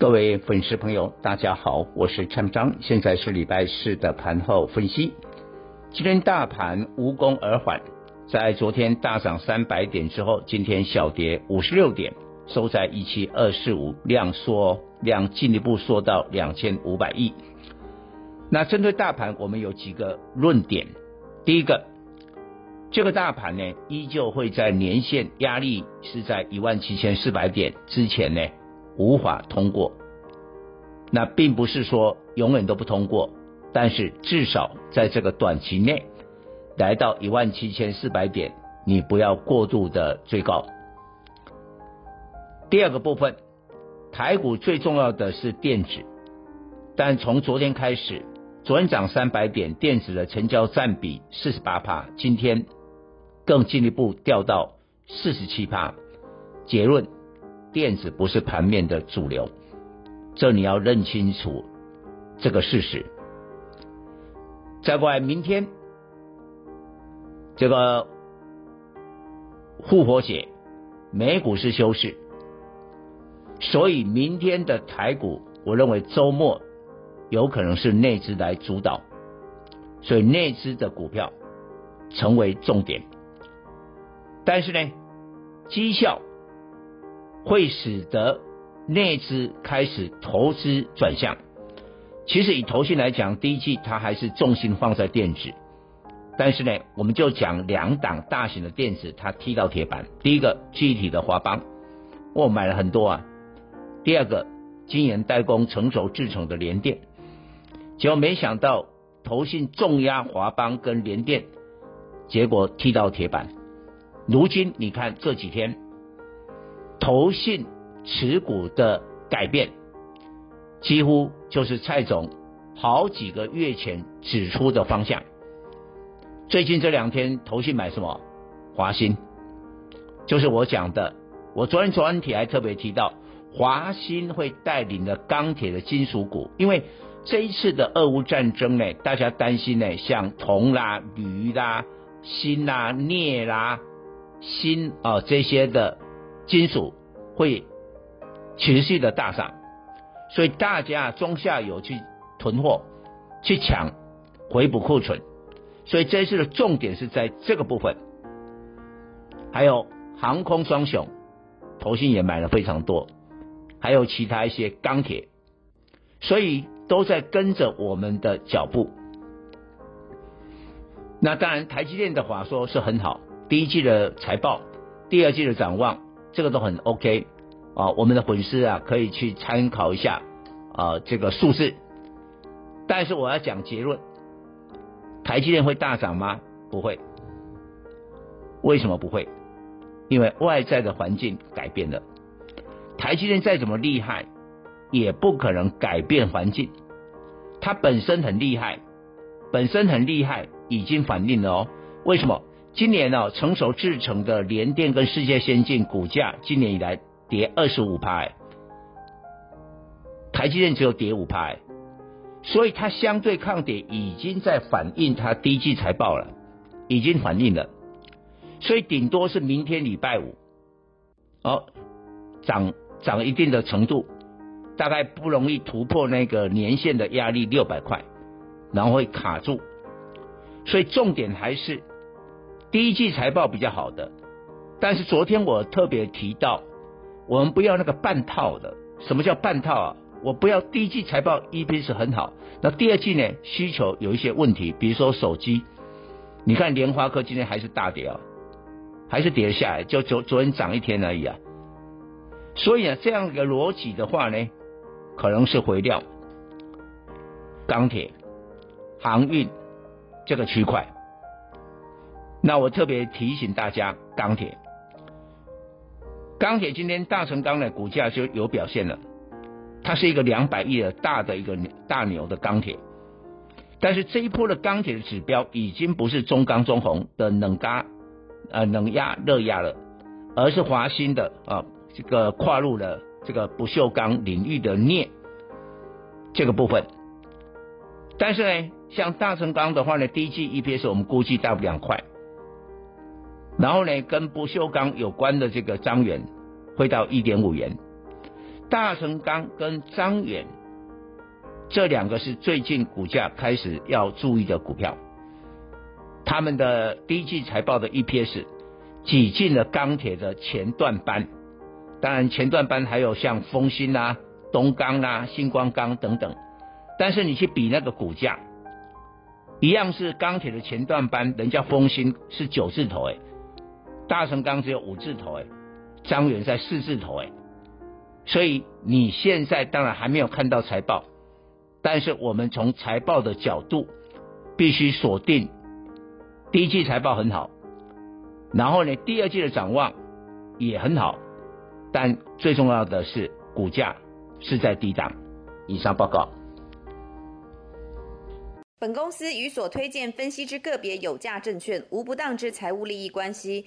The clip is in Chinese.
各位粉丝朋友，大家好，我是蔡章，现在是礼拜四的盘后分析。今天大盘无功而返，在昨天大涨三百点之后，今天小跌五十六点，收在一七二四五，量缩，量进一步缩到两千五百亿。那针对大盘，我们有几个论点，第一个。这个大盘呢，依旧会在年线压力是在一万七千四百点之前呢，无法通过。那并不是说永远都不通过，但是至少在这个短期内，来到一万七千四百点，你不要过度的追高。第二个部分，台股最重要的是电子，但从昨天开始，昨天涨三百点，电子的成交占比四十八趴，今天。更进一步掉到四十七趴，结论，电子不是盘面的主流，这你要认清楚这个事实。再过来，明天这个复活节，美股是休市，所以明天的台股，我认为周末有可能是内资来主导，所以内资的股票成为重点。但是呢，绩效会使得内资开始投资转向。其实以投信来讲，第一季它还是重心放在电子。但是呢，我们就讲两档大型的电子，它踢到铁板。第一个具体的华邦，我买了很多啊。第二个晶圆代工成熟制成的联电，结果没想到投信重压华邦跟联电，结果踢到铁板。如今你看这几天，投信持股的改变，几乎就是蔡总好几个月前指出的方向。最近这两天投信买什么？华新，就是我讲的。我昨天专题还特别提到，华新会带领的钢铁的金属股，因为这一次的俄乌战争呢，大家担心呢，像铜啦、铝啦、锌啦、镍啦。锌啊，这些的金属会持续的大涨，所以大家中下游去囤货，去抢回补库存，所以这次的重点是在这个部分。还有航空双雄，投信也买了非常多，还有其他一些钢铁，所以都在跟着我们的脚步。那当然，台积电的话说是很好。第一季的财报，第二季的展望，这个都很 OK 啊。我们的粉丝啊，可以去参考一下啊，这个数字。但是我要讲结论，台积电会大涨吗？不会。为什么不会？因为外在的环境改变了。台积电再怎么厉害，也不可能改变环境。它本身很厉害，本身很厉害，已经反映了哦。为什么？今年、哦，成熟制成的联电跟世界先进股价今年以来跌二十五趴，台积电只有跌五趴，所以它相对抗跌已经在反映它第一季财报了，已经反映了，所以顶多是明天礼拜五，哦，涨涨一定的程度，大概不容易突破那个年线的压力六百块，然后会卡住，所以重点还是。第一季财报比较好的，但是昨天我特别提到，我们不要那个半套的。什么叫半套啊？我不要第一季财报 EPS 很好，那第二季呢，需求有一些问题，比如说手机，你看联发科今天还是大跌啊，还是跌下来，就昨昨天涨一天而已啊。所以啊，这样一个逻辑的话呢，可能是回料钢铁、航运这个区块。那我特别提醒大家，钢铁，钢铁今天大成钢的股价就有表现了。它是一个两百亿的大的一个大牛的钢铁，但是这一波的钢铁的指标已经不是中钢中红的冷轧呃冷压热压了，而是华新的啊这个跨入了这个不锈钢领域的镍这个部分。但是呢，像大成钢的话呢，第一季 EPS 我们估计大不两块，然后呢，跟不锈钢有关的这个彰源会到一点五元。大成钢跟彰源这两个是最近股价开始要注意的股票，他们的第一季财报的 EPS 挤进了钢铁的前段班，当然前段班还有像丰鑫啊、东钢啊、星光钢等等。但是你去比那个股价，一样是钢铁的前段班，人家丰鑫是九字头哎，大成钢只有五字头哎，彰源在四字头哎，所以你现在当然还没有看到财报，但是我们从财报的角度必须锁定第一季财报很好，然后呢第二季的展望也很好，但最重要的是股价是在低档。以上报告。本公司与所推荐分析之个别有价证券无不当之财务利益关系。